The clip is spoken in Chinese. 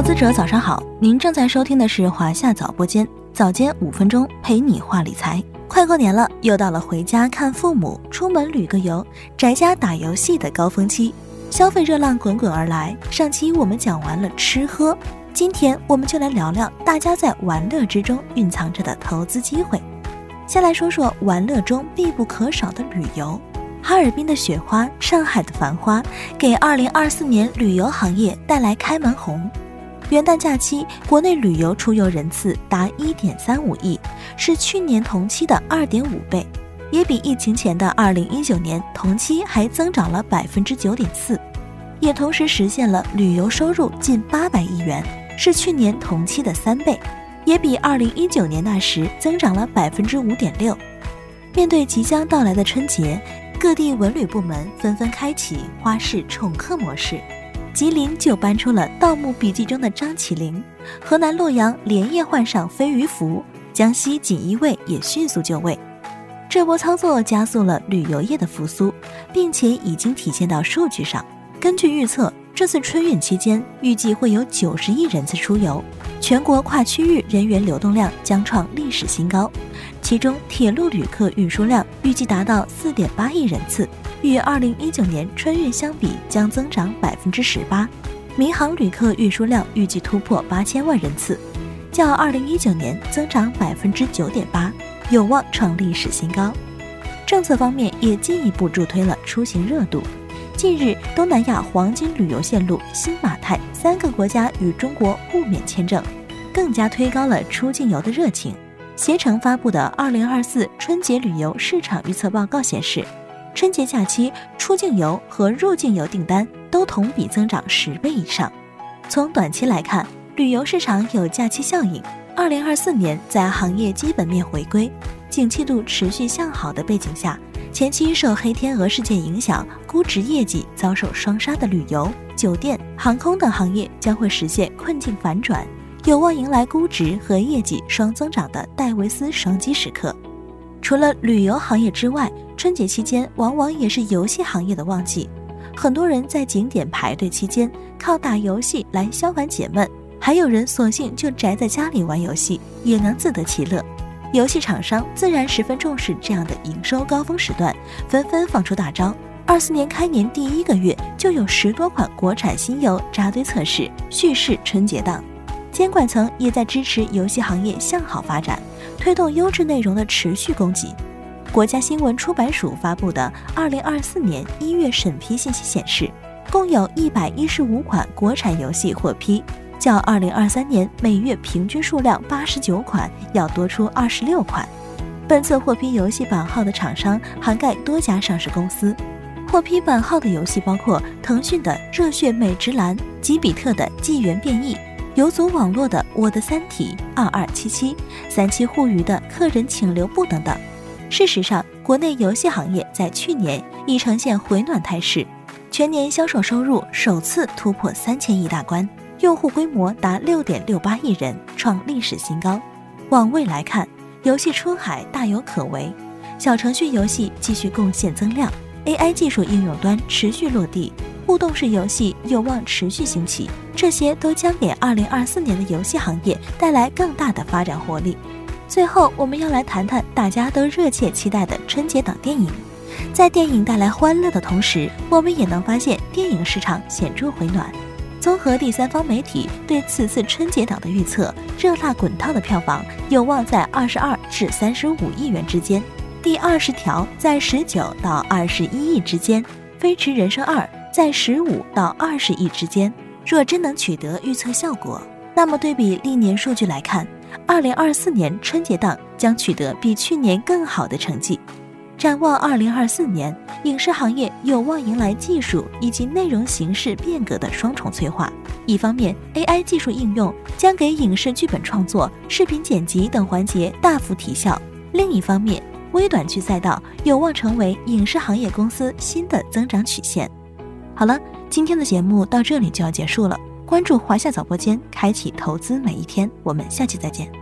投资者早上好，您正在收听的是华夏早播间，早间五分钟陪你话理财。快过年了，又到了回家看父母、出门旅个游、宅家打游戏的高峰期，消费热浪滚滚而来。上期我们讲完了吃喝，今天我们就来聊聊大家在玩乐之中蕴藏着的投资机会。先来说说玩乐中必不可少的旅游。哈尔滨的雪花，上海的繁花，给2024年旅游行业带来开门红。元旦假期，国内旅游出游人次达1.35亿，是去年同期的2.5倍，也比疫情前的2019年同期还增长了9.4%，也同时实现了旅游收入近800亿元，是去年同期的三倍。也比二零一九年那时增长了百分之五点六。面对即将到来的春节，各地文旅部门纷纷开启花式宠客模式。吉林就搬出了《盗墓笔记》中的张起灵，河南洛阳连夜换上飞鱼服，江西锦衣卫也迅速就位。这波操作加速了旅游业的复苏，并且已经体现到数据上。根据预测，这次春运期间预计会有九十亿人次出游。全国跨区域人员流动量将创历史新高，其中铁路旅客运输量预计达到四点八亿人次，与二零一九年春运相比将增长百分之十八。民航旅客运输量预计突破八千万人次，较二零一九年增长百分之九点八，有望创历史新高。政策方面也进一步助推了出行热度。近日，东南亚黄金旅游线路新马泰三个国家与中国互免签证，更加推高了出境游的热情。携程发布的二零二四春节旅游市场预测报告显示，春节假期出境游和入境游订单都同比增长十倍以上。从短期来看，旅游市场有假期效应。二零二四年在行业基本面回归、景气度持续向好的背景下。前期受黑天鹅事件影响，估值业绩遭受双杀的旅游、酒店、航空等行业将会实现困境反转，有望迎来估值和业绩双增长的戴维斯双击时刻。除了旅游行业之外，春节期间往往也是游戏行业的旺季，很多人在景点排队期间靠打游戏来消烦解闷，还有人索性就宅在家里玩游戏，也能自得其乐。游戏厂商自然十分重视这样的营收高峰时段，纷纷放出大招。二四年开年第一个月就有十多款国产新游扎堆测试，蓄势春节档。监管层也在支持游戏行业向好发展，推动优质内容的持续供给。国家新闻出版署发布的二零二四年一月审批信息显示，共有一百一十五款国产游戏获批。较二零二三年每月平均数量八十九款要多出二十六款。本次获批游戏版号的厂商涵盖多家上市公司。获批版号的游戏包括腾讯的《热血美职篮》、吉比特的《纪元变异》、游族网络的《我的三体》、二二七七、三七互娱的《客人请留步》等等。事实上，国内游戏行业在去年已呈现回暖态势，全年销售收入首次突破三千亿大关。用户规模达六点六八亿人，创历史新高。往未来看，游戏出海大有可为，小程序游戏继续贡献增量，AI 技术应用端持续落地，互动式游戏有望持续兴起，这些都将给二零二四年的游戏行业带来更大的发展活力。最后，我们要来谈谈大家都热切期待的春节档电影。在电影带来欢乐的同时，我们也能发现电影市场显著回暖。综合第三方媒体对此次春节档的预测，《热辣滚烫》的票房有望在二十二至三十五亿元之间，《第二十条》在十九到二十一亿之间，《飞驰人生二》在十五到二十亿之间。若真能取得预测效果，那么对比历年数据来看，二零二四年春节档将取得比去年更好的成绩。展望二零二四年，影视行业有望迎来技术以及内容形式变革的双重催化。一方面，AI 技术应用将给影视剧本创作、视频剪辑等环节大幅提效；另一方面，微短剧赛道有望成为影视行业公司新的增长曲线。好了，今天的节目到这里就要结束了。关注华夏早播间，开启投资每一天。我们下期再见。